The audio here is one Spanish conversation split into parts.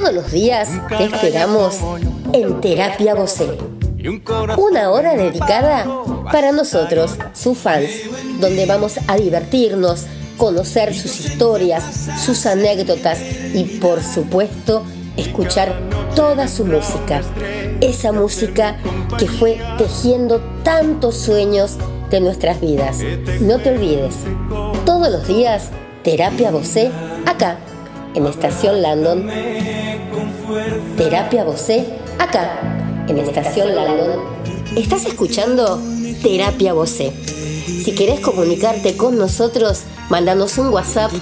Todos los días te esperamos en Terapia Vocé. Una hora dedicada para nosotros, sus fans, donde vamos a divertirnos, conocer sus historias, sus anécdotas y por supuesto escuchar toda su música. Esa música que fue tejiendo tantos sueños de nuestras vidas. No te olvides, todos los días, Terapia Vocé, acá, en Estación Landon. Terapia Vocé, acá, en Estación Landon. Estás escuchando Terapia Vocé. Si querés comunicarte con nosotros, mándanos un WhatsApp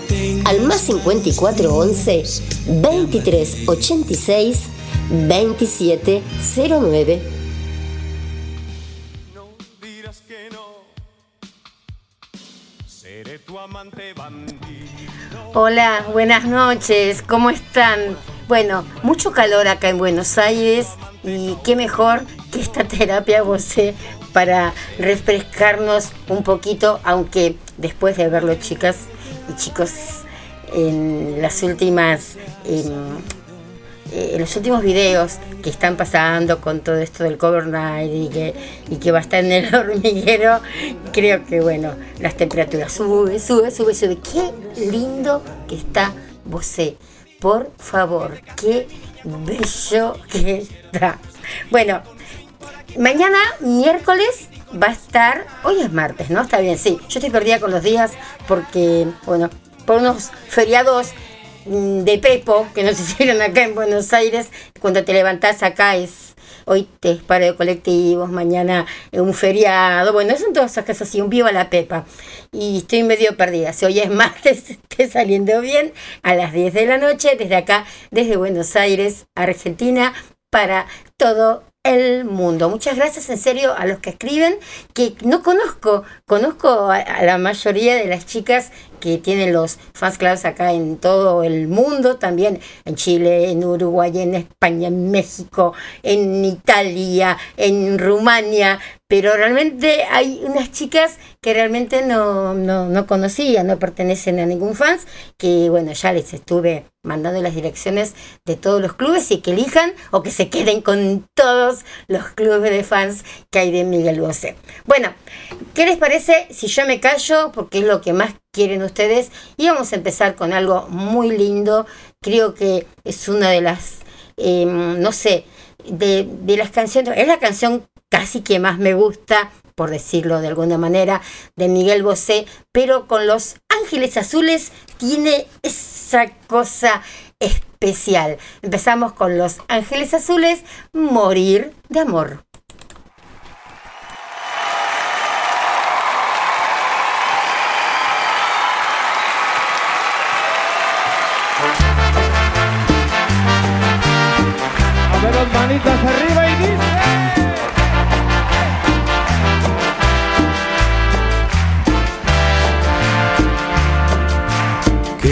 al más 5411 2386 2709. Hola, buenas noches, ¿cómo están? Bueno, mucho calor acá en Buenos Aires y qué mejor que esta terapia vocé para refrescarnos un poquito, aunque después de verlo chicas y chicos en las últimas eh, en los últimos videos que están pasando con todo esto del cover night y que, y que va a estar en el hormiguero, creo que bueno, las temperaturas sube, sube, sube, sube. Qué lindo que está Bosé. Por favor, qué bello que está. Bueno, mañana miércoles va a estar, hoy es martes, ¿no? Está bien, sí. Yo estoy perdida con los días porque, bueno, por unos feriados Mm, de Pepo que nos hicieron acá en Buenos Aires. Cuando te levantás acá es hoy te paro de colectivos, mañana un feriado. Bueno, son todas esas cosas así, un vivo a la Pepa. Y estoy medio perdida. Si hoy es martes, esté saliendo bien a las 10 de la noche, desde acá, desde Buenos Aires, Argentina, para todo el mundo. Muchas gracias en serio a los que escriben, que no conozco, conozco a, la mayoría de las chicas que tienen los fans clubs acá en todo el mundo, también en Chile, en Uruguay, en España, en México, en Italia, en Rumania, pero realmente hay unas chicas que realmente no, no, no conocía, no pertenecen a ningún fans, que bueno, ya les estuve mandando las direcciones de todos los clubes y que elijan o que se queden con todos los clubes de fans que hay de Miguel Bosé. Bueno, ¿qué les parece si yo me callo? Porque es lo que más quieren ustedes. Y vamos a empezar con algo muy lindo. Creo que es una de las, em, no sé, de, de las canciones, es la canción casi que más me gusta, por decirlo de alguna manera, de Miguel Bosé, pero con los Ángeles Azules tiene esa cosa especial. Empezamos con los Ángeles Azules, Morir de Amor.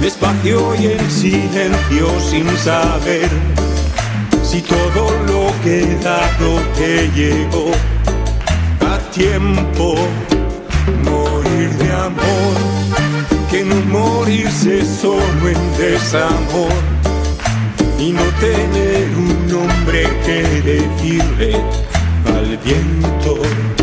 despacio y en silencio sin saber si todo lo que he te llegó a tiempo. Morir de amor, que no morirse solo en desamor y no tener un nombre que decirle al viento.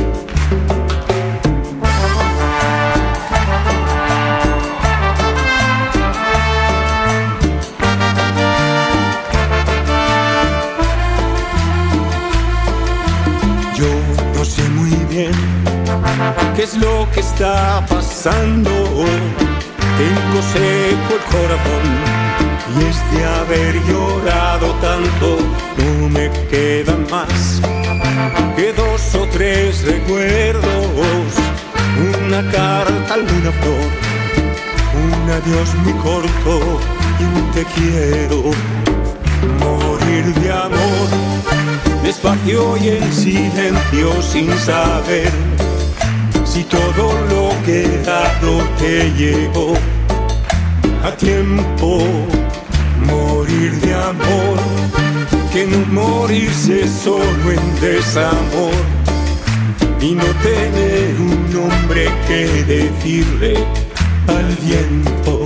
Qué es lo que está pasando. Tengo seco el corazón y es de haber llorado tanto, no me quedan más que dos o tres recuerdos, una carta, alguna flor, un adiós muy corto y un te quiero. Morir de amor despacio y en silencio sin saber todo lo que he dado te llegó a tiempo. Morir de amor, que no morirse solo en desamor y no tener un nombre que decirle al viento.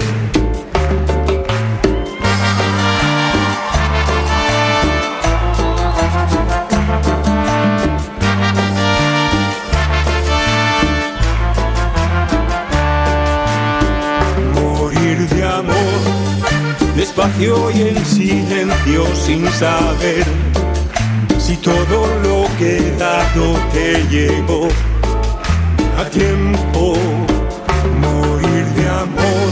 Y en silencio sin saber si todo lo que dado te llegó a tiempo. Morir de amor,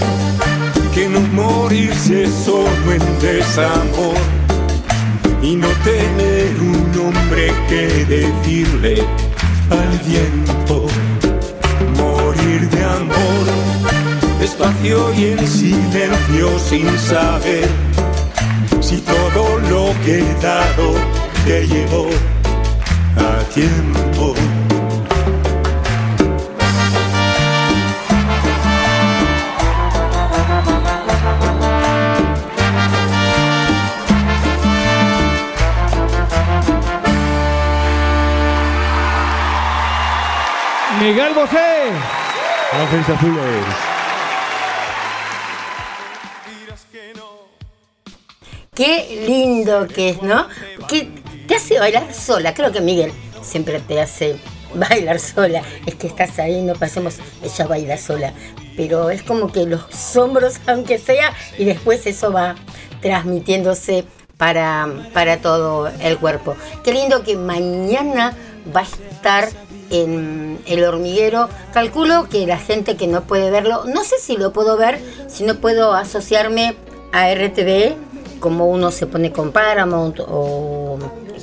que no morirse solo en desamor y no tener un nombre que decirle al viento. Despacio y en silencio sin saber si todo lo que he dado te llegó a tiempo. Miguel Bosé. Ángeles Azules. Qué lindo que es, ¿no? Que te hace bailar sola. Creo que Miguel siempre te hace bailar sola. Es que estás ahí, no pasemos, ella baila sola. Pero es como que los hombros, aunque sea, y después eso va transmitiéndose para, para todo el cuerpo. Qué lindo que mañana va a estar en el hormiguero. Calculo que la gente que no puede verlo, no sé si lo puedo ver, si no puedo asociarme a RTV, como uno se pone con Paramount o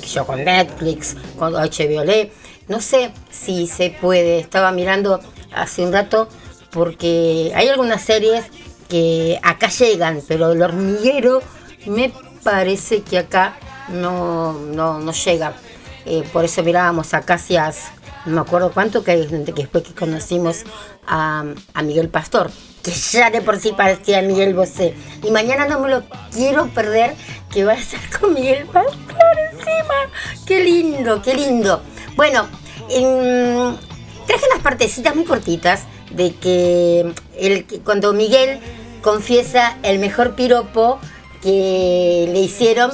yo con Netflix, con HBO, no sé si se puede. Estaba mirando hace un rato porque hay algunas series que acá llegan, pero el hormiguero me parece que acá no, no, no llega. Eh, por eso mirábamos a Casias, no me acuerdo cuánto, que, después que conocimos a, a Miguel Pastor, que ya de por sí parecía Miguel Bosé. Y mañana no me lo quiero perder, que va a estar con Miguel Pastor encima. Qué lindo, qué lindo. Bueno, en- traje unas partecitas muy cortitas de que cuando Miguel confiesa el mejor piropo que le hicieron,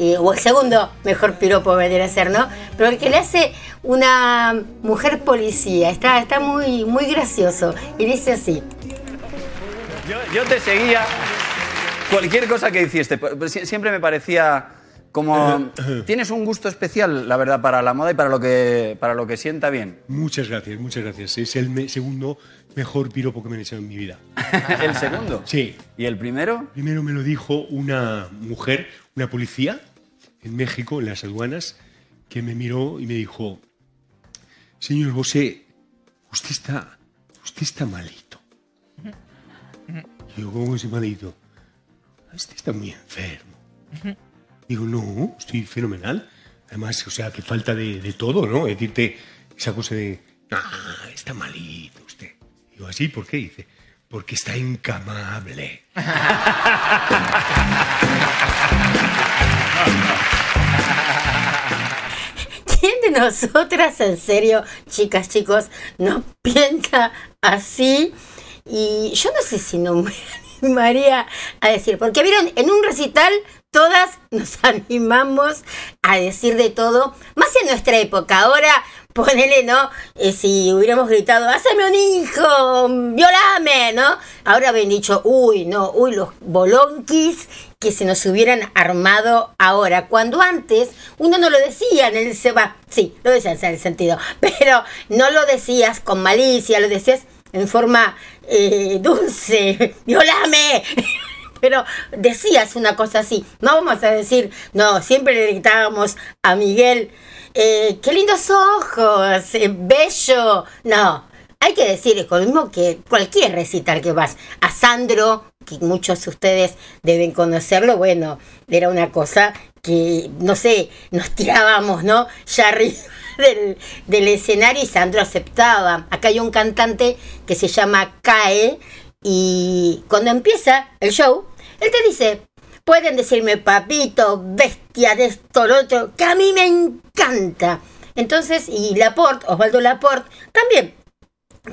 eh, o el segundo mejor piropo vendría a ser, ¿no? Pero el que le hace una mujer policía, está, está muy, muy gracioso. Y dice así, Yo, yo te seguía. Cualquier cosa que hiciste, pues, sie- siempre me parecía como tienes un gusto especial, la verdad, para la moda y para lo que para lo que sienta bien. Muchas gracias, muchas gracias. Es el me- segundo mejor piropo que me han hecho en mi vida. el segundo. Sí. ¿Y el primero? Primero me lo dijo una mujer, una policía en México, en las aduanas, que me miró y me dijo, señor José, usted está, usted está malito. Digo, ¿cómo que estoy malito? Usted está muy enfermo. Digo, no, estoy fenomenal. Además, o sea, que falta de, de todo, ¿no? Decirte esa cosa de, ah, está malito usted. Digo, ¿así? ¿Por qué? Dice, porque está incamable. ¿quién de nosotras, en serio, chicas, chicos, no piensa así? Y yo no sé si no me animaría a decir, porque vieron, en un recital todas nos animamos a decir de todo, más en nuestra época. Ahora, ponele, ¿no? Eh, si hubiéramos gritado, ¡haceme un hijo! ¡Violame! ¿no? Ahora habían dicho, uy, no, uy, los bolonquis que se nos hubieran armado ahora. Cuando antes uno no lo decía en el se va, sí, lo decías en el sentido, pero no lo decías con malicia, lo decías en forma eh, dulce, violame. Pero decías una cosa así, no vamos a decir, no, siempre le gritábamos a Miguel, eh, qué lindos ojos, eh, bello, no, hay que decir, es lo mismo que cualquier recital que vas. A Sandro, que muchos de ustedes deben conocerlo, bueno, era una cosa que, no sé, nos tirábamos, ¿no? Ya arriba del, escenario y Sandro aceptaba. Acá hay un cantante que se llama Cae y cuando empieza el show, él te dice, pueden decirme papito, bestia de esto, lo otro, que a mí me encanta. Entonces, y Laporte, Osvaldo Laporte, también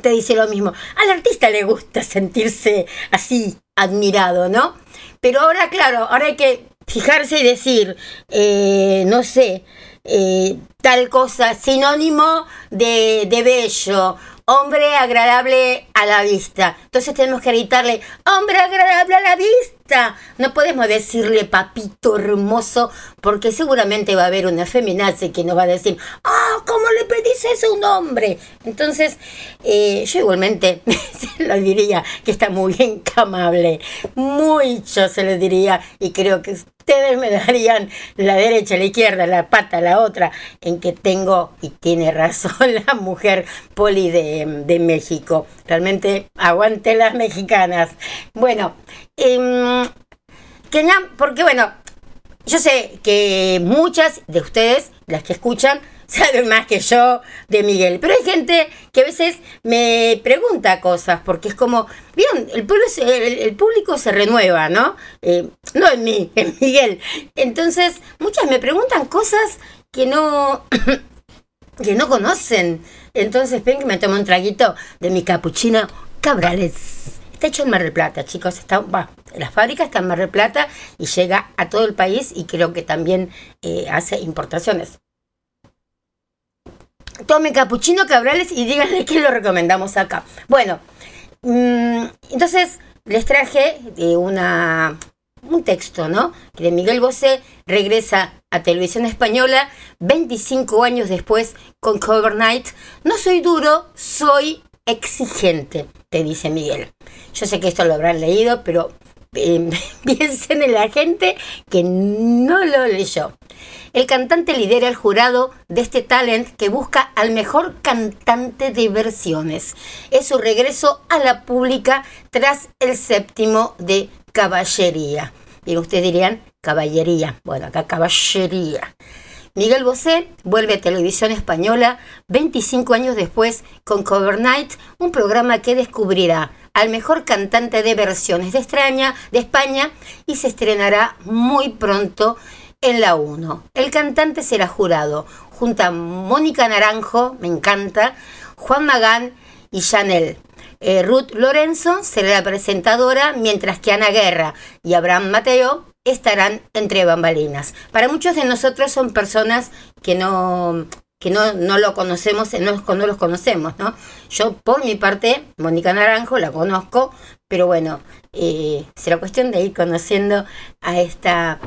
te dice lo mismo. Al artista le gusta sentirse así admirado, ¿no? Pero ahora, claro, ahora hay que fijarse y decir, eh, no sé, eh, tal cosa, sinónimo de, de bello hombre agradable a la vista. Entonces tenemos que gritarle, hombre agradable a la vista. No podemos decirle papito hermoso, porque seguramente va a haber una feminace que nos va a decir, ah, ¿cómo le pedís eso a un hombre? Entonces, eh, yo igualmente se lo diría que está muy encamable. Mucho se lo diría y creo que ustedes me darían la derecha, la izquierda, la pata, la otra, en que tengo, y tiene razón la mujer poli de, México. Realmente aguante las mexicanas. Bueno, eh, porque bueno, yo sé que muchas de ustedes, las que escuchan, saben más que yo de Miguel. Pero hay gente que a veces me pregunta cosas, porque es como, vieron, el, pueblo, el, público se renueva, ¿no? Eh, no en mí, en Miguel. Entonces, muchas me preguntan cosas que no, que no conocen. Entonces, ven que me tomo un traguito de mi capuchino Cabrales. Está hecho en Mar del Plata, chicos. Está, va, la fábrica está en Mar del Plata y llega a todo el país y creo que también eh, hace importaciones tome capuchino cabrales y díganle que lo recomendamos acá. Bueno, mm, entonces les traje de una, un texto, ¿no? Que de Miguel Bosé regresa a Televisión Española 25 años después con Cover Night. No soy duro, soy exigente, te dice Miguel. Yo sé que esto lo habrán leído, pero eh, piensen en la gente que no lo leyó. El cantante lidera el jurado de este talent que busca al mejor cantante de versiones. Es su regreso a la pública tras el séptimo de Caballería. Y ustedes dirían caballería. Bueno, acá caballería. Miguel Bosé vuelve a Televisión Española 25 años después con Cover Night, un programa que descubrirá al mejor cantante de versiones de extraña de España y se estrenará muy pronto en la 1. El cantante será jurado junto a Mónica Naranjo, me encanta, Juan Magán y Chanel. Eh, Ruth Lorenzo será la presentadora, mientras que Ana Guerra y Abraham Mateo estarán entre bambalinas. Para muchos de nosotros son personas que no que no, no lo conocemos, no, no los conocemos, ¿no? Yo, por mi parte, Mónica Naranjo la conozco, pero bueno, eh, será cuestión de ir conociendo a esta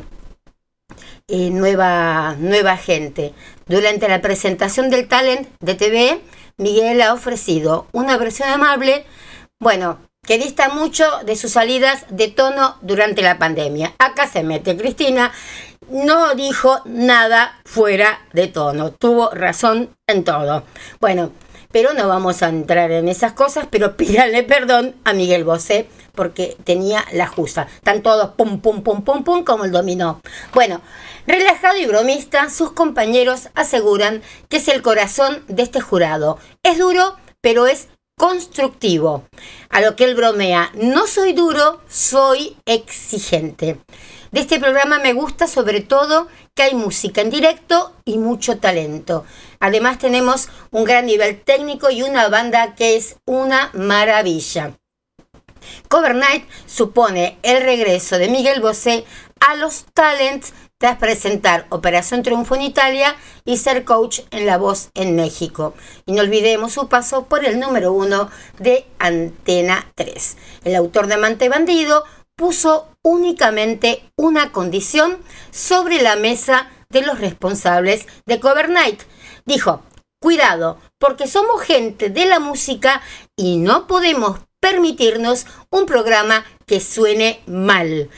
eh, nueva, nueva gente. Durante la presentación del talent de TV, Miguel ha ofrecido una versión amable, bueno, que dista mucho de sus salidas de tono durante la pandemia. Acá se mete Cristina, no dijo nada fuera de tono, tuvo razón en todo. Bueno, pero no vamos a entrar en esas cosas, pero pídanle perdón a Miguel Bosé porque tenía la justa. Están todos pum, pum, pum, pum, pum, como el dominó. Bueno, relajado y bromista, sus compañeros aseguran que es el corazón de este jurado. Es duro, pero es constructivo. A lo que él bromea, no soy duro, soy exigente. De este programa me gusta sobre todo que hay música en directo y mucho talento. Además tenemos un gran nivel técnico y una banda que es una maravilla. Cover Night supone el regreso de Miguel Bosé a los talents tras presentar Operación Triunfo en Italia y ser coach en La Voz en México. Y no olvidemos su paso por el número uno de Antena 3. El autor de Amante Bandido puso únicamente una condición sobre la mesa de los responsables de Cover Night. Dijo, cuidado, porque somos gente de la música y no podemos permitirnos un programa que suene mal.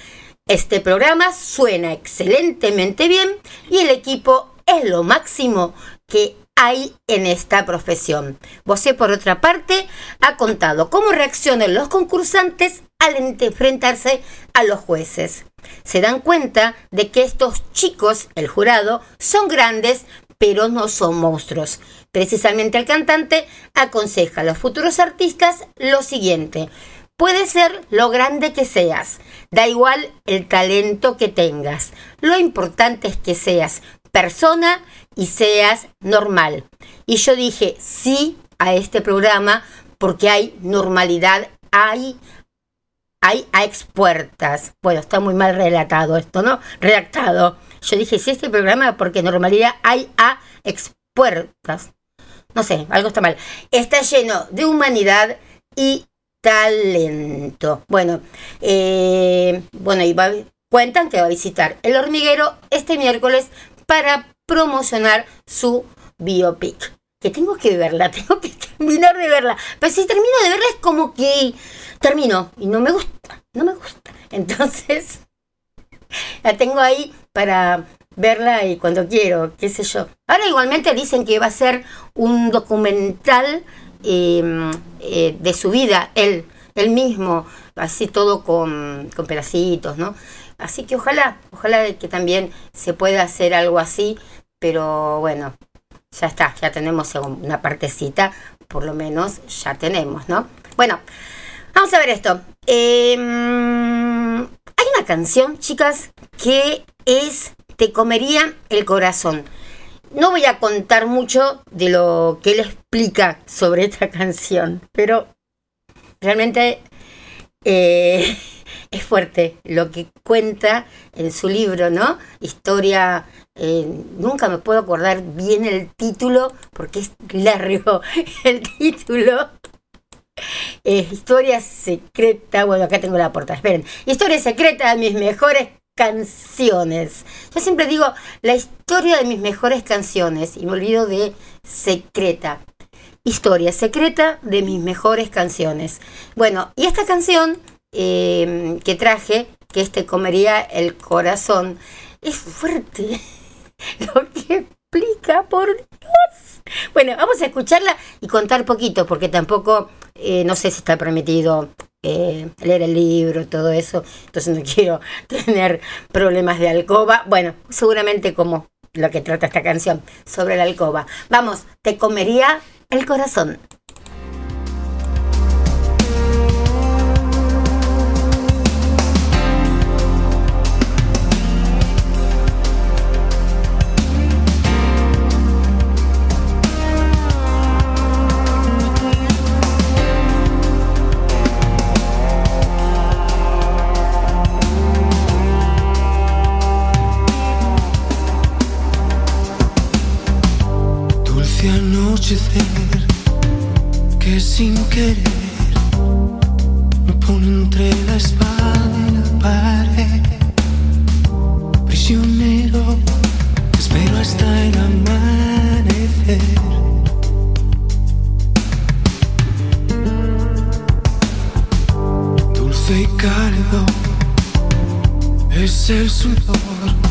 Este programa suena excelentemente bien y el equipo es lo máximo que hay en esta profesión. Vosé, por otra parte, ha contado cómo reaccionan los concursantes al enfrentarse a los jueces. Se dan cuenta de que estos chicos, el jurado, son grandes, pero no son monstruos. Precisamente el cantante aconseja a los futuros artistas lo siguiente. Puede ser lo grande que seas, da igual el talento que tengas. Lo importante es que seas persona y seas normal. Y yo dije sí a este programa porque hay normalidad, hay hay a expuertas. Bueno, está muy mal relatado esto, ¿no? Redactado. Yo dije, sí, este programa, porque normalidad hay a expuertas. No sé, algo está mal. Está lleno de humanidad y talento. Bueno, eh, bueno, y cuentan que va a visitar el hormiguero este miércoles para promocionar su biopic. Que tengo que verla, tengo que terminar de verla. Pero si termino de verla es como que termino y no me gusta, no me gusta. Entonces, la tengo ahí para verla y cuando quiero, qué sé yo. Ahora igualmente dicen que va a ser un documental em, eh, de su vida, él, él mismo, así todo con, con pedacitos, ¿no? Así que ojalá, ojalá que también se pueda hacer algo así, pero bueno, ya está, ya tenemos una partecita, por lo menos ya tenemos, ¿no? Bueno, Vamos a ver esto. Em, hay una canción, chicas, que es Te comería el corazón. No voy a contar mucho de lo que él explica sobre esta canción, pero realmente eh, es fuerte lo que cuenta en su libro, ¿no? Historia, eh, nunca me puedo acordar bien el título porque es largo el título, eh, historia secreta, bueno, acá tengo la portada, esperen. Historia secreta de mis mejores canciones. Yo siempre digo la historia de mis mejores canciones y me olvido de secreta. Historia secreta de mis mejores canciones. Bueno, y esta canción em, que traje, que este comería el corazón, es fuerte. Lo que explica, por Dios. Bueno, vamos a escucharla y contar poquito, porque tampoco eh, no sé si está permitido eh, leer el libro, todo eso, entonces no quiero tener problemas de alcoba. Bueno, seguramente como lo que trata esta canción sobre la alcoba. Vamos, te comería el corazón. Que sin querer me pone entre la espada y la pared. Prisionero, espero hasta el amanecer. Dulce y cálido es el sudor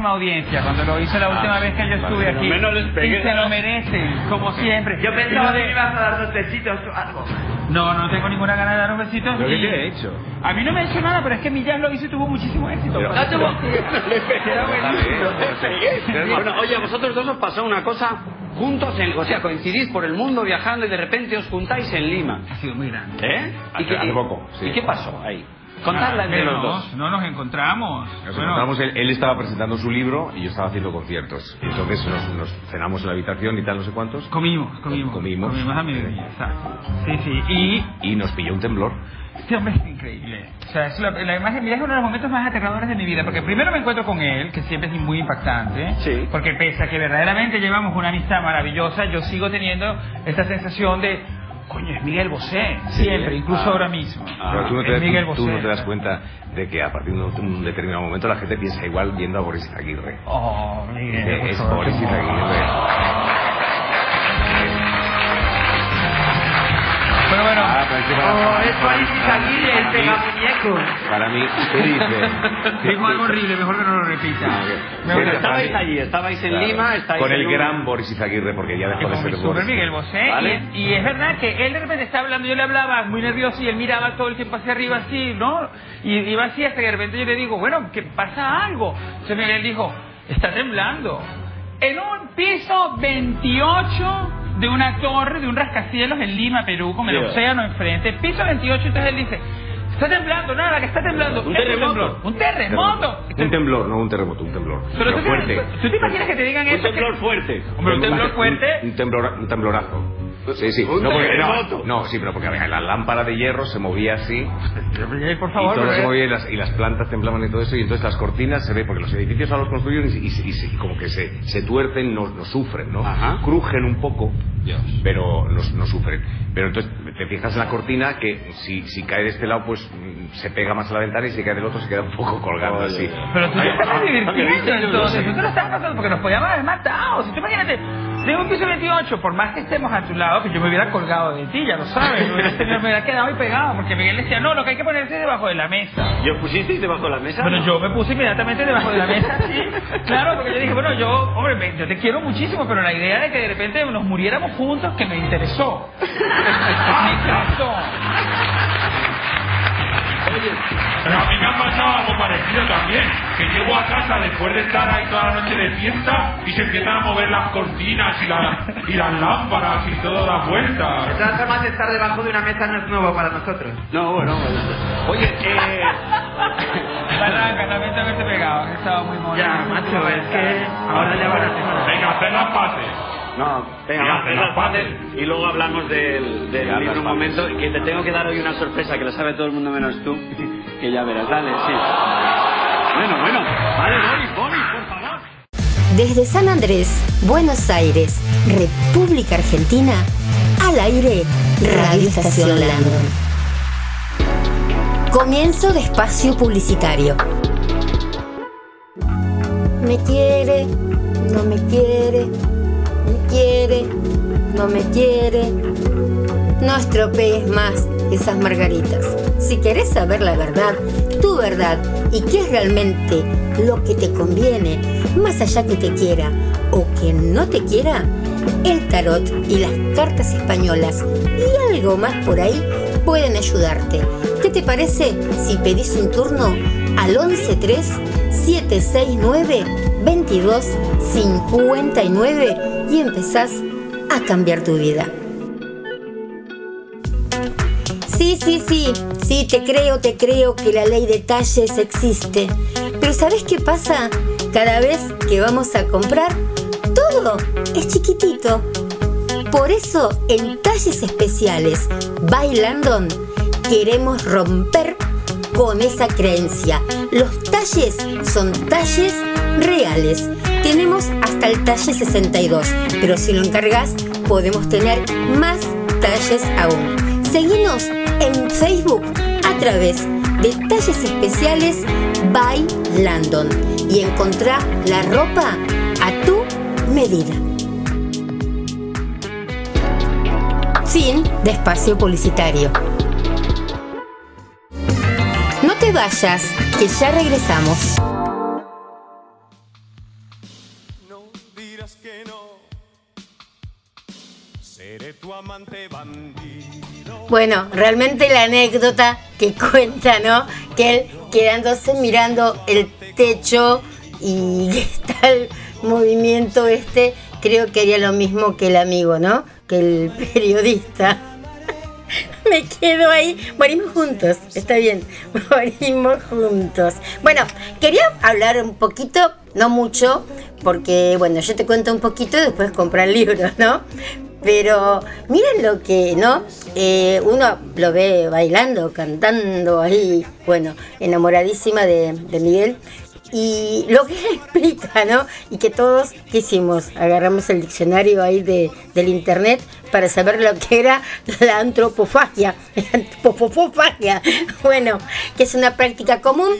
muchísima audiencia cuando lo hizo la última Ah, vez que yo estuve aquí. menos les pegué. Y se lo merecen, como siempre. Yo Y pensaba lo que me ibas a dar dos besitos o algo. No, no tengo ninguna gana de dar un besito. ¿Pero qué y- ha hecho? A mí no me ha hecho nada, pero es que Millás lo hizo y tuvo muchísimo éxito. Pero- No tuvo- Bueno, oye, a vosotros dos os pasó una cosa juntos, en, o sea, coincidís por el mundo viajando y de repente os juntáis en Lima. Ha sido muy grande. ¿Eh? Hace- qué- hace poco, sí. ¿Y qué pasó ahí? Contadla entre no, los dos. No nos encontramos. Nos Bueno, encontramos, él, él estaba presentando su libro y yo estaba haciendo conciertos. Y entonces nos, nos cenamos en la habitación y tal, no sé cuántos. Comimos, comimos. Comimos. Comimos a mediodía, exacto. Sí, sí. Y Y nos pilló un temblor. Este hombre es increíble. O sea, es la, la imagen, mira, es uno de los momentos más aterradores de mi vida. Porque primero me encuentro con él, que siempre es muy impactante. Sí. Porque pese a que verdaderamente llevamos una amistad maravillosa, yo sigo teniendo esta sensación de, coño, es Miguel Bosé. Siempre, incluso Ah. ahora mismo. Pero tú no, te es das, Miguel tú- tú Bosé. no te das cuenta de que a partir de un, determinado momento la gente piensa igual viendo a Boris Aguirre. Oh, Miguel. Es favor. Boris Aguirre. Oh, es Boris Izaguirre, el pegamuñeco. Para mí, ¿qué dice? Dijo algo horrible, mejor que no lo repita. Ah, que- Estabais allí, estabais en Claro. Lima, estáis Con el un- gran Boris Izaguirre, porque ya dejó de ser Boris. Miguel Bosé. Vale. Y, y es verdad que él de repente está hablando, yo le hablaba muy nervioso y él miraba todo el tiempo hacia arriba así, ¿no? Y iba así hasta que de repente yo le digo, bueno, que pasa algo. Entonces Miguel dijo, está temblando. En un piso 28 de una torre, de un rascacielos en Lima, Perú, con el océano enfrente. Piso 28, entonces él dice, está temblando, nada, que está temblando. Un terremoto. temblor, Un terremoto. Un temblor, no un terremoto, un temblor. Pero tú, fuerte. ¿tú te imaginas que te digan Un eso? que- temblor fuerte. Hombre, un temblor fuerte. Un, un temblor, un temblorazo. Sí, sí. No, porque, no, no, sí, pero porque la lámpara de hierro se movía así por y favor. todo se porque- movía y las, y las plantas temblaban y todo eso y entonces las cortinas se ve porque los edificios ahora los construyen y, y- y y como que se, se tuercen, no, no sufren, ¿no? Ajá. Crujen un poco, pero no, no sufren. Pero entonces te fijas en la cortina que si, si cae de este lado pues mm, se pega más a la ventana y si cae del otro se queda un poco colgando así. Pero tú te estás divirtiendo entonces, tú te lo estás pasando porque nos podíamos haber matado. Si tú imagínate, de un piso 28, por más que estemos a tu lado, que yo me hubiera colgado de ti, ya lo sabes, me hubiera, me hubiera quedado ahí pegado, porque Miguel decía, no, lo que hay que ponerse es debajo de la mesa. ¿Yo pusisteis debajo de la mesa? Bueno, yo me puse inmediatamente debajo de la mesa, sí. Claro, porque yo dije, bueno, yo, hombre, me- yo te quiero muchísimo, pero la idea de que de repente nos muriéramos juntos, que me interesó. me interesó. Pero a mí me ha pasado algo parecido también, que llego a casa después de estar ahí toda la noche de fiesta y se empiezan a mover las cortinas y, la- y las lámparas y todo da vueltas. De todas formas, estar debajo de una mesa no es nuevo para nosotros. No, bueno. bueno. Oye, eh... Barranca, también te haberte pegado, que estaba muy mono. Ya, macho, es que ahora ya van a hacer. Venga, hacer las paces. No, venga, va, las paces y luego hablamos del, del libro un momento, que te tengo que dar hoy una sorpresa que la sabe todo el mundo menos tú, que ya verás, dale, sí. Bueno, bueno, vale, Boris, Boris, por favor. Desde San Andrés, Buenos Aires, República Argentina, al aire, Radio Estación Landon. Comienzo de espacio publicitario. Me quiere, no me quiere, me quiere, no me quiere. No estropees más esas margaritas. Si querés saber la verdad, tu verdad y qué es realmente lo que te conviene, más allá que te quiera o que no te quiera, el tarot y las cartas españolas y algo más por ahí pueden ayudarte. ¿Qué te parece si pedís un turno al 113 769 2259 y empezás a cambiar tu vida? Sí, sí, sí, sí, te creo, te creo que la ley de talles existe. Pero ¿sabes qué pasa? Cada vez que vamos a comprar, todo es chiquitito. Por eso en talles especiales by Landon queremos romper con esa creencia. Los talles son talles reales. Tenemos hasta el talle 62, pero si lo encargas podemos tener más talles aún. Seguinos en Facebook a través de talles especiales by Landon y encontrá la ropa a tu medida. Fin de espacio publicitario. vayas, que ya regresamos. Bueno, realmente la anécdota que cuenta, ¿no? Que él quedándose mirando el techo y el movimiento este, creo que haría lo mismo que el amigo, ¿no? Que el periodista. Me quedo ahí. Morimos juntos, está bien. Morimos juntos. Bueno, quería hablar un poquito, no mucho, porque, bueno, yo te cuento un poquito y después comprar libros, ¿no? Pero miren lo que, ¿no? Eh, uno lo ve bailando, cantando ahí, bueno, enamoradísima de, de Miguel. Y lo que explica, ¿no? Y que todos, ¿qué hicimos? Agarramos el diccionario ahí de, del internet para saber lo que era la antropofagia. antropofagia. Bueno, que es una práctica común,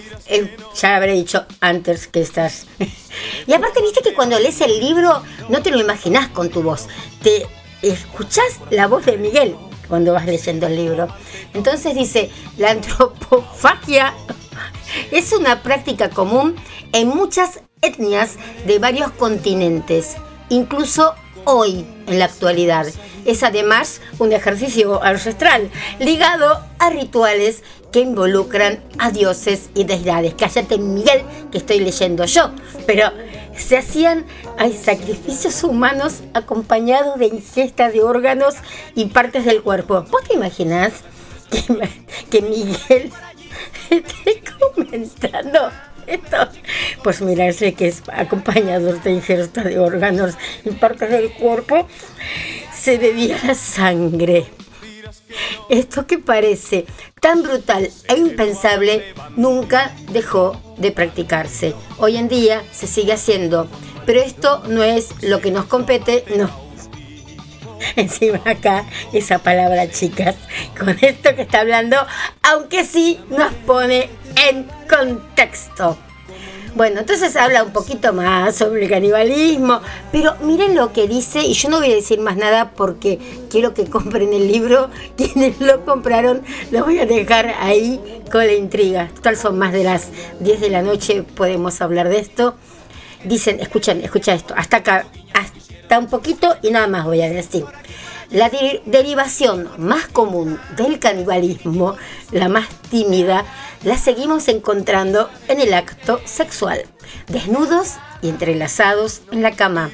ya habré dicho antes que estás. y aparte, viste que cuando lees el libro no te lo imaginas con tu voz. Te escuchás la voz de Miguel cuando vas leyendo el libro. Entonces dice, la antropofagia es una práctica común en muchas etnias de varios continentes, incluso hoy en la actualidad. Es además un ejercicio ancestral ligado a rituales que involucran a dioses y deidades. Cállate Miguel, que estoy leyendo yo, pero se hacían sacrificios humanos acompañados de ingesta de órganos y partes del cuerpo. ¿Vos te imaginas que, que Miguel esté comentando esto? Pues mira, sé que es acompañador de ingesta de órganos y partes del cuerpo, se bebía la sangre. Esto que parece tan brutal e impensable nunca dejó de practicarse. Hoy en día se sigue haciendo, pero esto no es lo que nos compete, no. Encima acá esa palabra, chicas, con esto que está hablando, aunque sí nos pone en contexto. Bueno, entonces habla un poquito más sobre el canibalismo, pero miren lo que dice, y yo no voy a decir más nada porque quiero que compren el libro. Quienes lo compraron, lo voy a dejar ahí con la intriga. Total, son más de las 10 de la noche, podemos hablar de esto. Dicen, escuchen, escucha esto, hasta acá, hasta un poquito y nada más voy a decir. La derivación más común del canibalismo, la más tímida, la seguimos encontrando en el acto sexual, desnudos y entrelazados en la cama.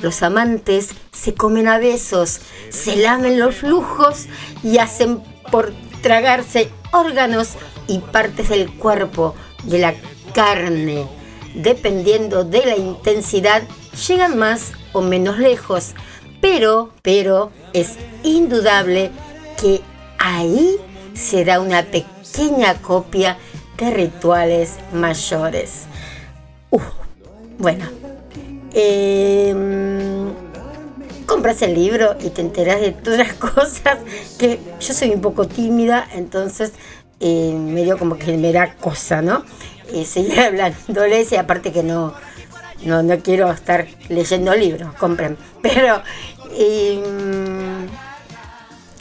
Los amantes se comen a besos, se lamen los flujos y hacen por tragarse órganos y partes del cuerpo, de la carne. Dependiendo de la intensidad, llegan más o menos lejos. Pero, pero, es indudable que ahí se da una pequeña copia de rituales mayores. bueno, em, compras el libro y te enteras de todas las cosas que yo soy un poco tímida, entonces eh, me dio como que me da cosa, ¿no? Y seguir hablándoles y aparte que no, no, no quiero estar leyendo libros, compren. Pero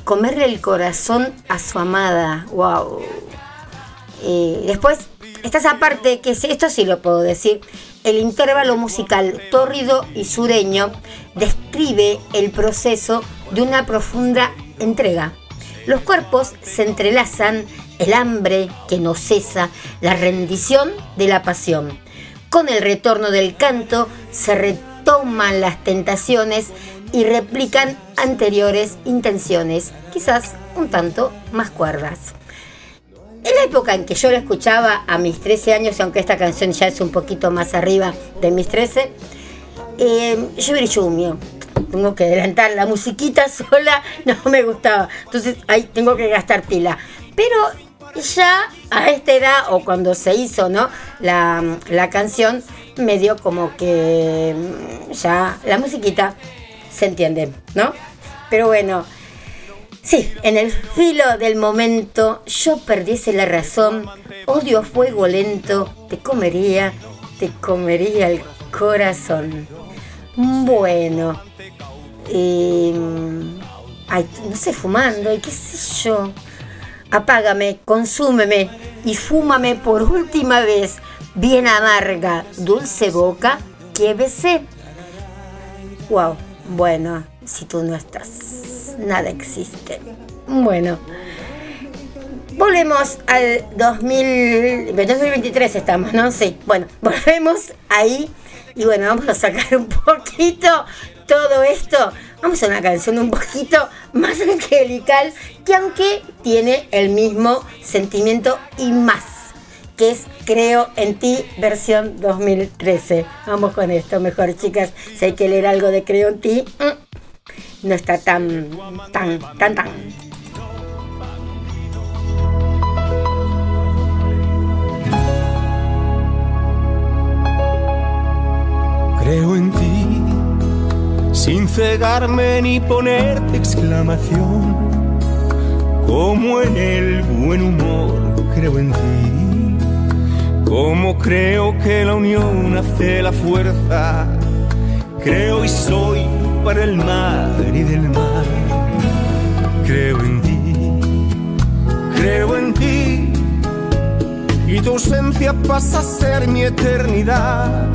comerle el corazón a su amada, wow. Eh, después, esta es aparte, que esto sí lo puedo decir, el intervalo musical tórrido y sureño describe el proceso de una profunda entrega. Los cuerpos se entrelazan, el hambre que no cesa, la rendición de la pasión. Con el retorno del canto se retoman las tentaciones y replican anteriores intenciones, quizás un tanto más cuerdas. En la época en que yo la escuchaba a mis 13 años, aunque esta canción ya es un poquito más arriba de mis 13, eh, yo mío. Tengo que adelantar la musiquita sola, no me gustaba. Entonces ahí tengo que gastar pila. Pero ya a esta edad, o cuando se hizo ¿no? la, la canción, me dio como que mm, ya la musiquita se entiende, ¿no? Pero bueno, sí, en el filo del momento yo perdiese la razón, odio fuego lento, te comería, te comería el corazón. Bueno, ay, no sé, fumando, y qué sé yo. Apágame, consúmeme y fúmame por última vez, bien amarga, dulce boca que. Wow, bueno, si tú no estás, nada existe. Bueno, volvemos al 2000, 2023 estamos, ¿no? Sí, bueno, volvemos ahí y bueno, vamos a sacar un poquito todo esto. Vamos a una canción un poquito más angelical que aunque tiene el mismo sentimiento y más, que es Creo en ti versión 2013. Vamos con esto mejor, chicas. Si hay que leer algo de Creo en ti, mm, no está tan, tan, tan, tan. Creo en ti, sin cegarme ni ponerte exclamación. Como en el buen humor, creo en ti. Como creo que la unión hace la fuerza. Creo y soy para el mar y del mar. Creo en ti, creo en ti. Y tu ausencia pasa a ser mi eternidad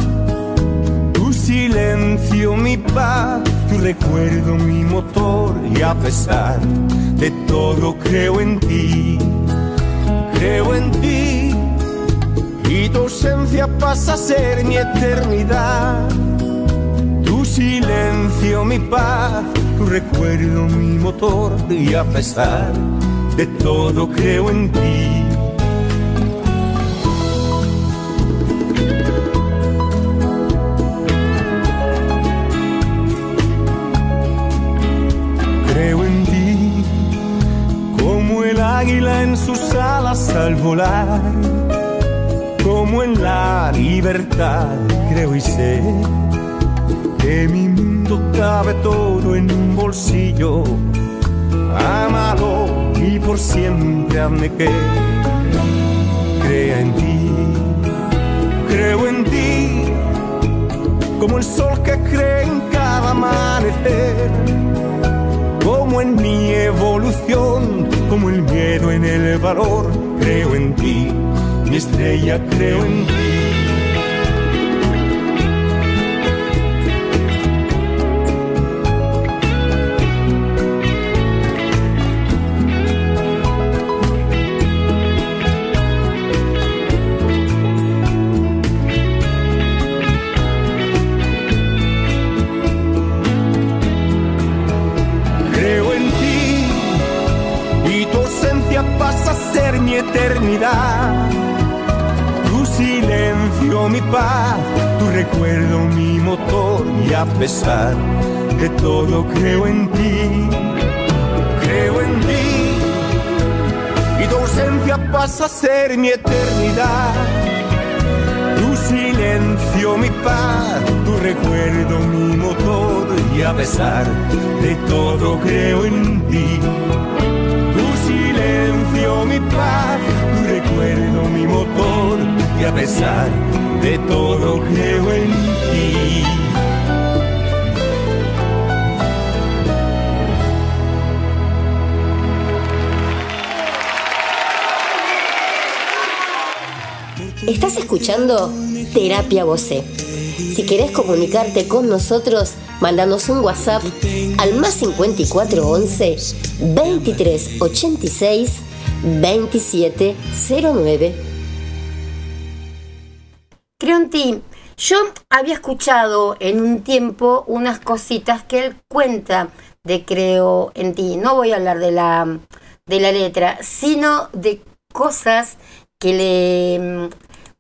tu silencio, mi paz, tu recuerdo, mi motor y a pesar de todo creo en ti, creo en ti y tu ausencia pasa a ser mi eternidad. Tu silencio, mi paz, tu recuerdo, mi motor y a pesar de todo creo en ti. Creo en ti como el águila en sus alas al volar, como en la libertad. Creo y sé que mi mundo cabe todo en un bolsillo. Amalo y por siempre hazme que crea en ti, creo en ti como el sol que cree en cada amanecer como en mi evolución, como el miedo en el valor, creo en ti, mi estrella creo en ti. Recuerdo, mi motor y a pesar de todo creo en ti. Creo en ti y tu ausencia pasa a ser mi eternidad. Tu silencio, mi paz, tu recuerdo, mi motor y a pesar de todo creo en ti. Tu silencio, mi paz, tu recuerdo, mi motor y a pesar de todo creo en ti. Estás escuchando Terapia Vocé. Si querés comunicarte con nosotros, mandanos un WhatsApp al más 5411 2386 2709. Creo en ti. Yo había escuchado en un tiempo unas cositas que él cuenta de Creo en ti. No voy a hablar de la, de la letra, sino de cosas que le mm,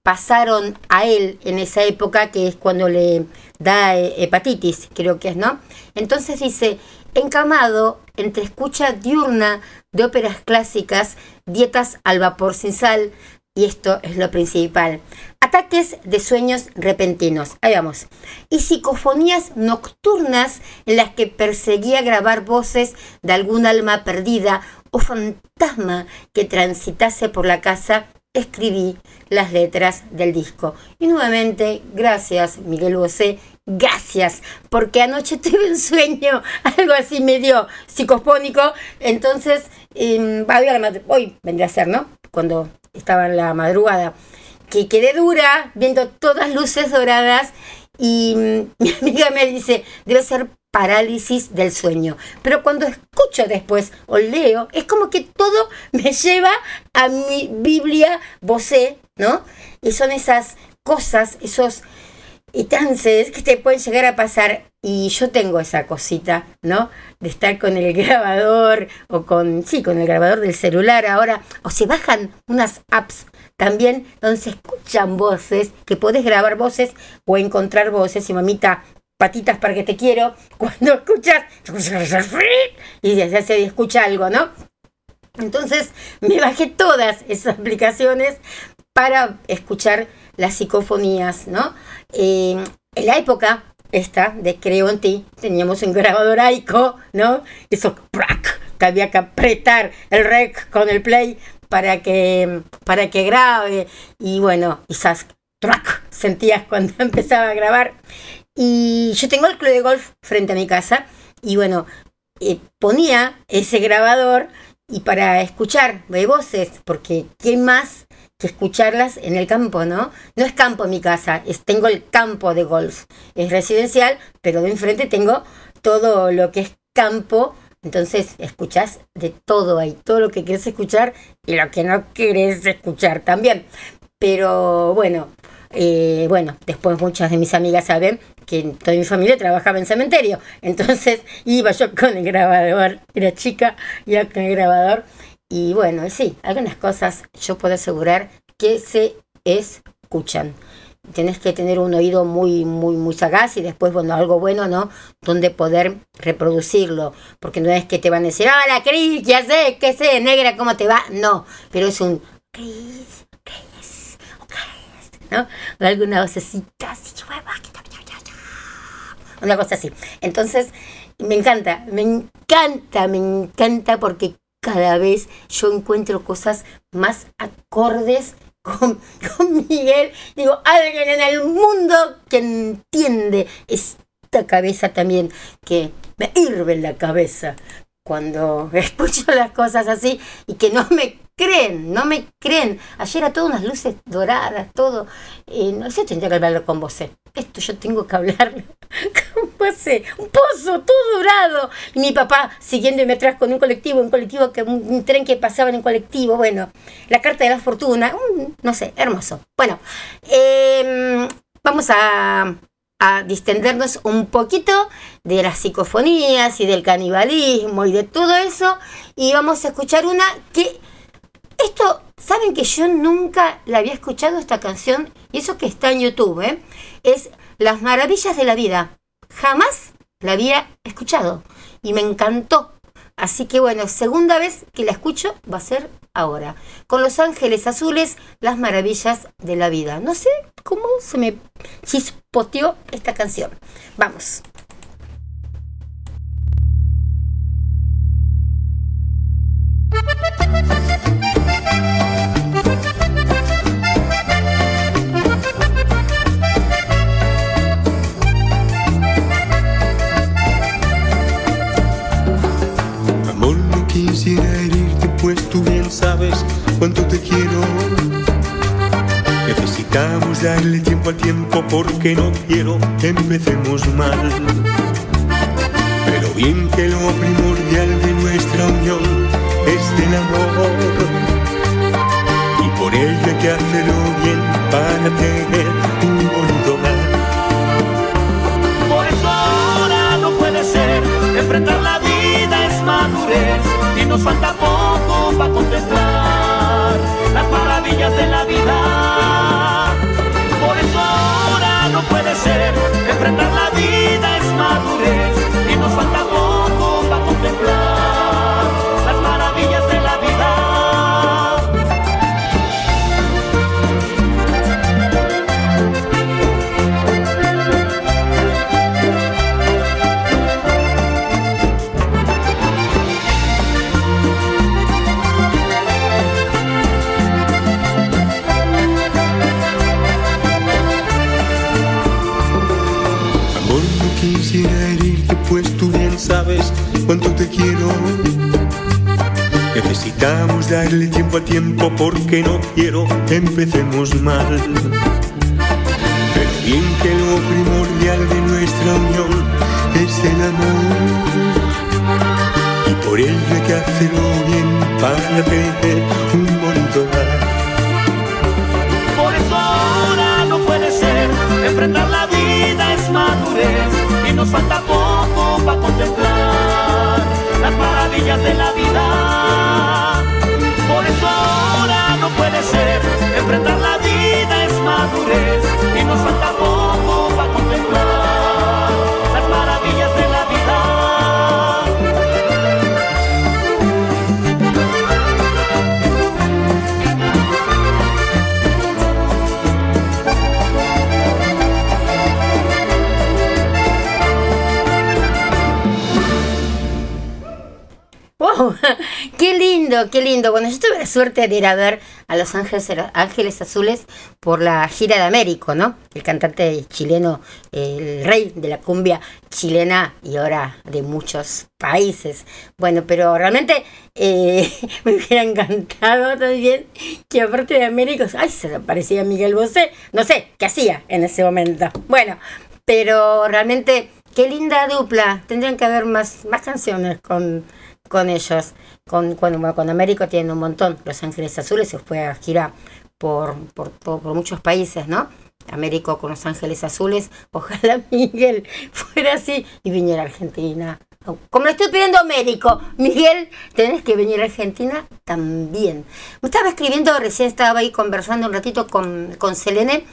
pasaron a él en esa época, que es cuando le da eh, hepatitis, creo que es, ¿no? Entonces dice, encamado entre escucha diurna de óperas clásicas, dietas al vapor sin sal, y esto es lo principal. Ataques de sueños repentinos, ahí vamos. Y psicofonías nocturnas en las que perseguía grabar voces de algún alma perdida o fantasma que transitase por la casa, escribí las letras del disco. Y nuevamente, gracias Miguel Bosé, gracias, porque anoche tuve un sueño, algo así medio psicofónico, entonces eh, hoy vendría a ser, ¿no? cuando estaba en la madrugada, que quedé dura viendo todas luces doradas y mm, mi amiga me dice, debe ser parálisis del sueño. Pero cuando escucho después o leo, es como que todo me lleva a mi Biblia vocé, ¿no? Y son esas cosas, esos y trances que te pueden llegar a pasar. Y yo tengo esa cosita, ¿no? De estar con el grabador o con, sí, con el grabador del celular ahora. O se bajan unas apps también donde se escuchan voces, que podés grabar voces o encontrar voces. Y mamita, patitas para que te quiero. Cuando escuchas, y ya se escucha algo, ¿no? Entonces me bajé todas esas aplicaciones para escuchar las psicofonías, ¿no? Eh, en la época esta de Creo en ti, teníamos un grabador AICO, ¿no? Eso, que había que apretar el rec con el play para que, para que grabe. Y bueno, quizás track sentías cuando empezaba a grabar. Y yo tengo el club de golf frente a mi casa y bueno, eh, ponía ese grabador y para escuchar de voces, porque ¿qué más que escucharlas en el campo, ¿no? No es campo mi casa, es, tengo el campo de golf. Es residencial, pero de enfrente tengo todo lo que es campo. Entonces escuchas de todo ahí, todo lo que quieres escuchar y lo que no quieres escuchar también. Pero bueno, eh, bueno, después muchas de mis amigas saben que toda mi familia trabajaba en cementerio. Entonces iba yo con el grabador, era chica, iba con el grabador y bueno, sí, algunas cosas yo puedo asegurar que se escuchan. Tienes que tener un oído muy, muy, muy sagaz y después, bueno, algo bueno, ¿no? Donde poder reproducirlo. Porque no es que te van a decir, hola, Cris, ya sé, qué sé, negra, ¿cómo te va? No, pero es un Cris, Cris, ¿no? O alguna vocecita así, una cosa así. Entonces, me encanta, me encanta, me encanta porque cada vez yo encuentro cosas más acordes con, con, Miguel. Digo, alguien en el mundo que entiende esta cabeza también, que me hirve la cabeza cuando escucho las cosas así y que no me creen, no me creen. Ayer a todas unas luces doradas, todo. Eh, no sé, tendría que hablarlo con vos. Eh. Esto yo tengo que hablarlo con vos. Eh. Un pozo, todo dorado. Mi papá siguiéndome atrás con un colectivo, un colectivo, que un, tren que pasaba en un colectivo. Bueno, la carta de la fortuna, no sé, hermoso. Bueno, em, vamos a, a distendernos un poquito de las psicofonías y del canibalismo y de todo eso. Y vamos a escuchar una que esto, ¿saben que yo nunca la había escuchado esta canción? Y eso que está en YouTube, ¿eh? Es Las Maravillas de la Vida. Jamás la había escuchado. Y me encantó. Así que bueno, segunda vez que la escucho va a ser ahora. Con Los Ángeles Azules, Las Maravillas de la Vida. No sé cómo se me chispoteó esta canción. Vamos. Amor, no quisiera herirte, pues tú bien sabes cuánto te quiero. Necesitamos darle tiempo al tiempo porque no quiero que empecemos mal. Pero bien que lo primordial de nuestra unión es del amor. Y por ello hay que hacerlo bien para tener un bonito hogar. Por eso ahora no puede ser, enfrentar la vida es madurez y nos falta poco para contemplar las maravillas de la vida. Puede ser, enfrentar la vida es madurez. Y nos falta cuánto te quiero. Necesitamos darle tiempo a tiempo porque no quiero empecemos mal. Pero bien que lo primordial de nuestra unión es el amor. Y por ello hay que hacerlo bien para tener un bonito dar. Por eso ahora no puede ser, enfrentar la vida es madurez y nos falta poco para contemplar las maravillas de la vida. Por eso ahora no puede ser, enfrentar la vida es madurez y nos falta ¡Qué lindo, qué lindo! Bueno, yo tuve la suerte de ir a ver a Los Ángeles, Ángeles Azules por la gira de Américo, ¿no? El cantante chileno, el rey de la cumbia chilena y ahora de muchos países. Bueno, pero realmente eh, me hubiera encantado también que aparte de Américo, ¡ay! Se le parecía Miguel Bosé. No sé, ¿qué hacía en ese momento? Bueno, pero realmente, qué linda dupla. Tendrían que haber más, más canciones con con ellos. Con, con, bueno, con Américo tienen un montón. Los Ángeles Azules se fue a gira por, por, por, muchos países, ¿no? Américo con Los Ángeles Azules. Ojalá Miguel fuera así y viniera a Argentina. Como le estoy pidiendo Américo, Miguel, tenés que venir a Argentina también. Me estaba escribiendo, recién estaba ahí conversando un ratito con, con Selene,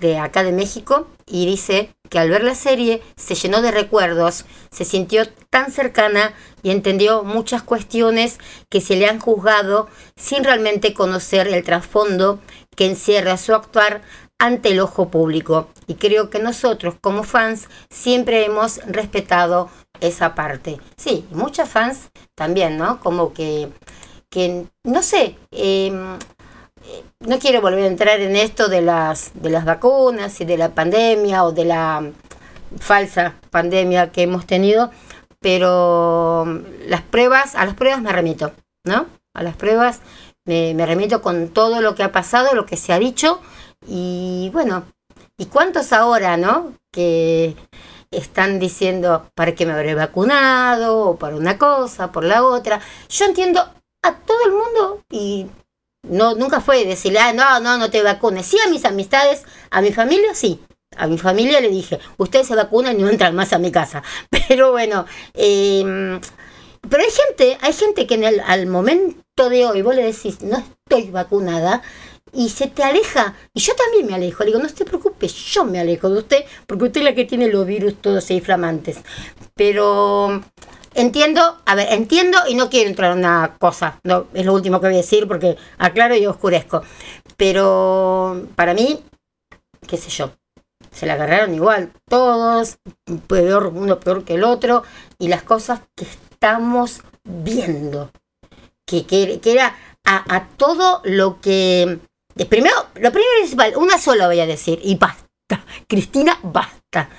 de acá de México, y dice que al ver la serie se llenó de recuerdos, se sintió tan cercana y entendió muchas cuestiones que se le han juzgado sin realmente conocer el trasfondo que encierra su actuar ante el ojo público. Y creo que nosotros como fans siempre hemos respetado esa parte. Sí, muchas fans también, ¿no? Como que, que no sé, eh, no quiero volver a entrar en esto de las, de las vacunas y de la pandemia o de la falsa pandemia que hemos tenido, pero las pruebas, a las pruebas me remito, ¿no? A las pruebas me, me remito con todo lo que ha pasado, lo que se ha dicho, y bueno, ¿y cuántos ahora, no? Que están diciendo para qué me habré vacunado, o para una cosa, por la otra. Yo entiendo a todo el mundo y no, nunca fue decirle, ah, no, no, no te vacunes. Sí, a mis amistades, a mi familia, sí. A mi familia le dije, ustedes se vacunan y no entran más a mi casa. Pero bueno, eh, pero hay gente, hay gente que en el, al momento de hoy vos le decís, no estoy vacunada, y se te aleja. Y yo también me alejo. Le digo, no se preocupe, yo me alejo de usted, porque usted es la que tiene los virus todos inflamantes. Pero entiendo, a ver, entiendo y no quiero entrar en una cosa, no, es lo último que voy a decir porque aclaro y oscurezco. Pero para mí, qué sé yo, se la agarraron igual, todos, peor, uno peor que el otro, y las cosas que estamos viendo, que, que, que era a, todo lo que primero, lo primero principal, una sola voy a decir, y basta. Cristina, basta.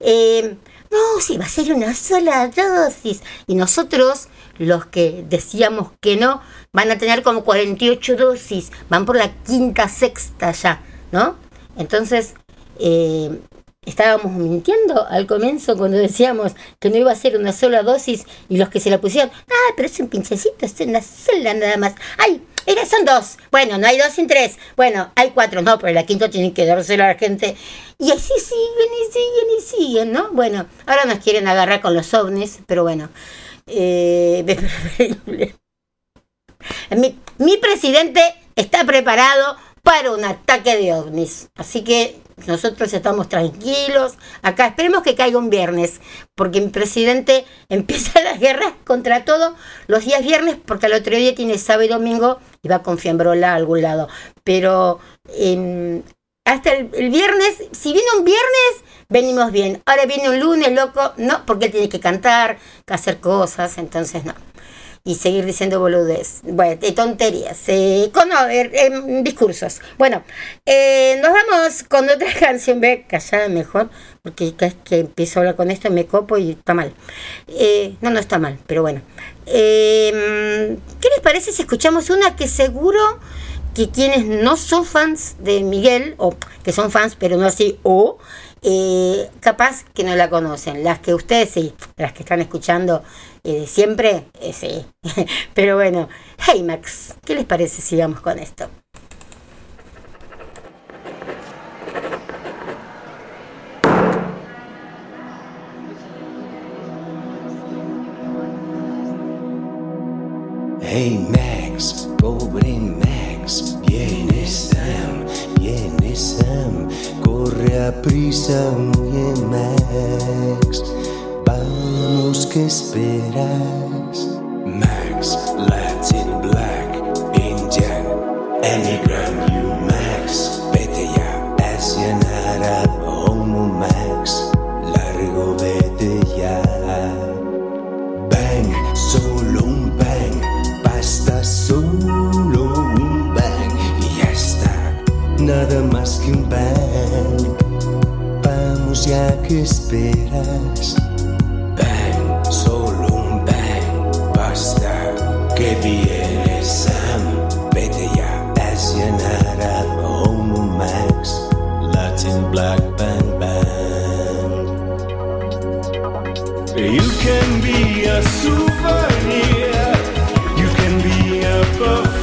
Eh, no, sí, va a ser una sola dosis. Y nosotros, los que decíamos que no, van a tener como 48 dosis. Van por la quinta, sexta ya, ¿no? Entonces, eh, estábamos mintiendo al comienzo cuando decíamos que no iba a ser una sola dosis y los que se la pusieron, ah, pero es un pinchecito, es una sola nada más. ¡Ay! Era, son dos. Bueno, no hay dos sin tres. Bueno, hay cuatro. No, pero la quinta tiene que dársela a la gente. Y así siguen y siguen y siguen, ¿no? Bueno, ahora nos quieren agarrar con los ovnis, pero bueno. Eh, mi, mi presidente está preparado para un ataque de ovnis. Así que nosotros estamos tranquilos. Acá esperemos que caiga un viernes, porque mi presidente empieza las guerras contra todo los días viernes, porque al otro día tiene sábado y domingo y va con fiambrola a algún lado. Pero eh, hasta el, el, viernes, si viene un viernes, venimos bien. Ahora viene un lunes, loco, no, porque tiene que cantar, que hacer cosas, entonces no y seguir diciendo boludez, bueno, de tonterías, eh, con eh, eh, discursos. Bueno, eh, nos vamos con otra canción, ve, callada mejor, porque cada que empiezo a hablar con esto me copo y está mal. no, no está mal, pero bueno. ¿Qué les parece si escuchamos una que seguro que quienes no son fans de Miguel, o que son fans pero no así, o eh, capaz que no la conocen. Las que ustedes sí, las que están escuchando eh, siempre, eh, sí. pero bueno, hey Max, ¿qué les parece si vamos con esto? Hey Max, pobre Max, viene Sam, viene Sam, corre a prisa, huye Max, vamos que esperas. Max, Latin, Black, Indian, Emigrant, you Max, vete ya, Asian, Arab, Homo Max, largo vete ya. Bang, solo un bang, basta solo un bang y ya está, nada más que un bang. Ya que esperas. Bang, solo un bang, basta que viene Sam. Vete ya, Asian, Arab, Homo Max, Latin, Black, Bang, Bang. You can be a souvenir. You can be a perfect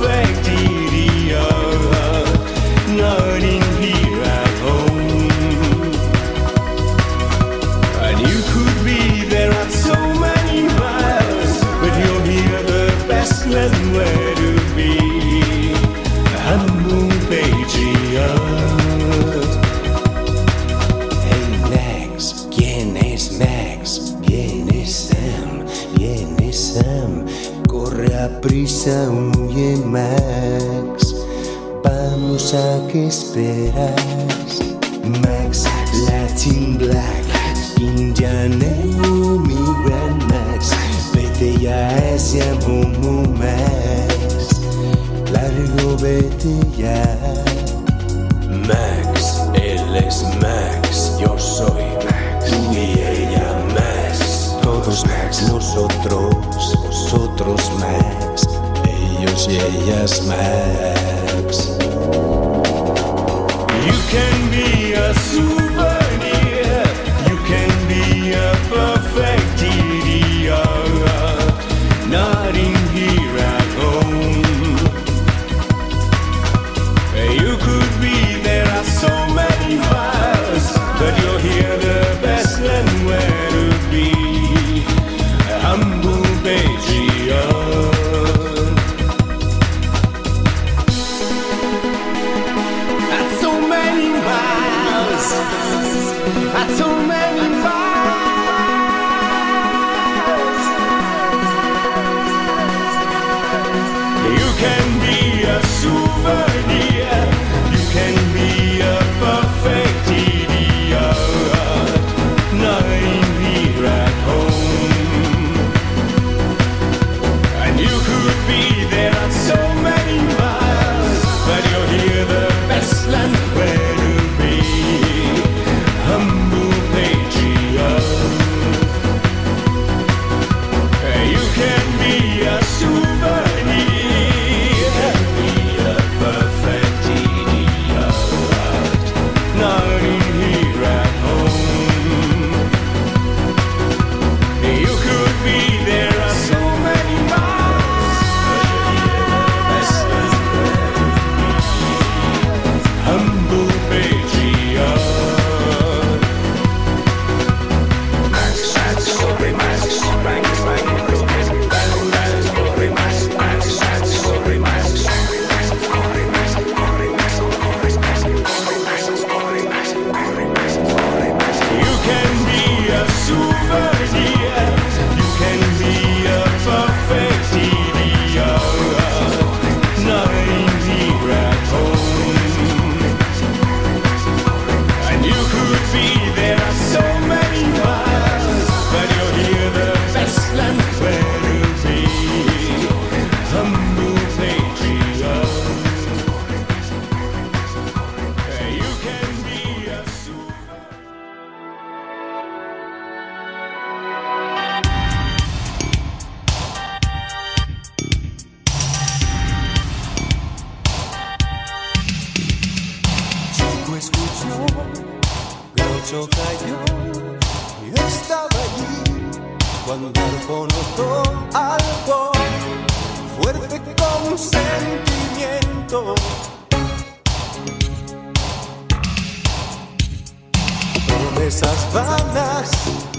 Promesas vanas,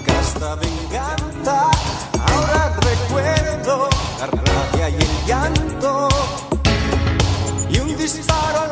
casta venganza, ahora recuerdo la rabia y el llanto y un disparo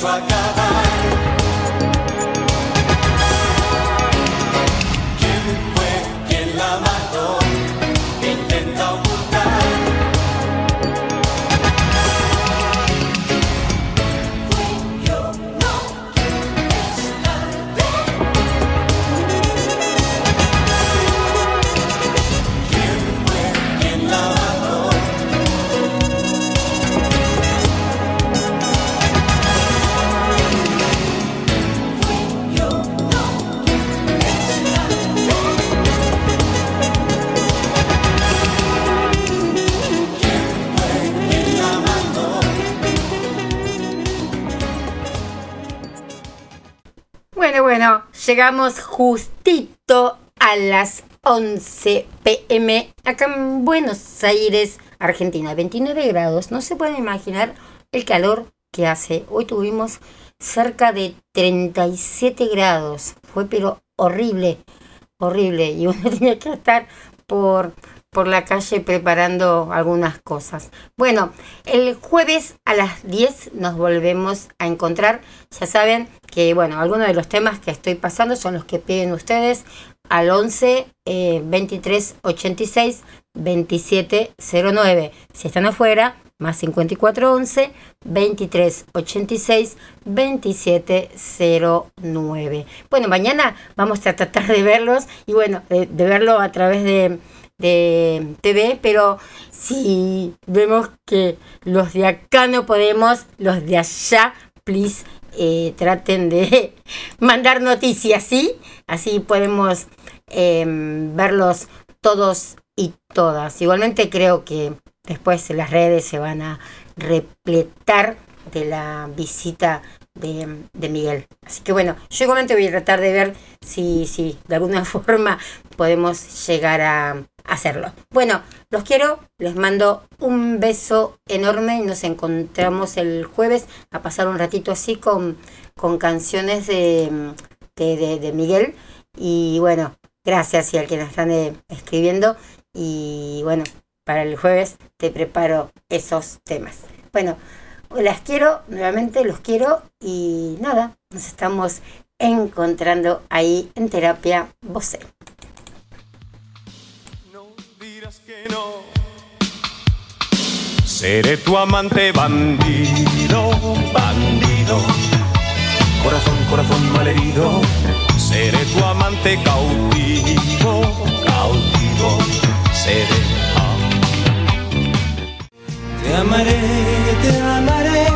¿Qué llegamos justito a las 11 pm acá en Buenos Aires, Argentina. 29 grados. No se pueden imaginar el calor que hace. Hoy tuvimos cerca de 37 grados. Fue pero horrible, horrible. Y uno tenía que estar por, por la calle preparando algunas cosas. Bueno, el jueves a las 10 nos volvemos a encontrar. Ya saben que, bueno, algunos de los temas que estoy pasando son los que piden ustedes al 11 eh, 23 86 27 09. Si están afuera, más 54 11 23 86 27 09. Bueno, mañana vamos a tratar de verlos y bueno, de, de verlo a través de, de TV, pero si vemos que los de acá no podemos, los de allá, please, eh, traten de mandar noticias, ¿sí? Así podemos eh, verlos todos y todas. Igualmente creo que después las redes se van a repletar de la visita de, de Miguel. Así que bueno, yo igualmente voy a tratar de ver si, si de alguna forma podemos llegar a hacerlo. Bueno, los quiero, les mando un beso enorme y nos encontramos el jueves a pasar un ratito así con, con canciones de, de, Miguel. Y bueno, gracias y al que nos están escribiendo. Y bueno, para el jueves te preparo esos temas. Bueno, las quiero, nuevamente los quiero y nada, nos estamos encontrando ahí en terapia Vocé. Seré tu amante bandido, bandido. Corazón, corazón malherido. Seré tu amante cautivo, cautivo. Seré. Te amaré, te amaré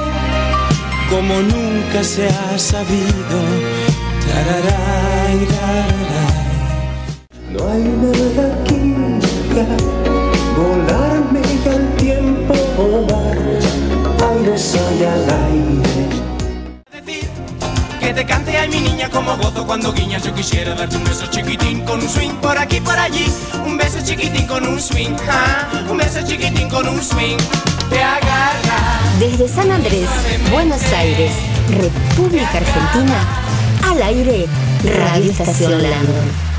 como nunca se ha sabido. Tararay, tararay. No hay nada que volarme al tiempo, volar aires hay al aire. Que te cante ay mi niña como gozo cuando guiñas. Yo quisiera darte un beso chiquitín con un swing Por aquí, por allí, un beso chiquitín con un swing ah, Un beso chiquitín con un swing. Te agarra. Desde San Andrés, Buenos Aires, República Argentina, al aire, Radio Estación Landon.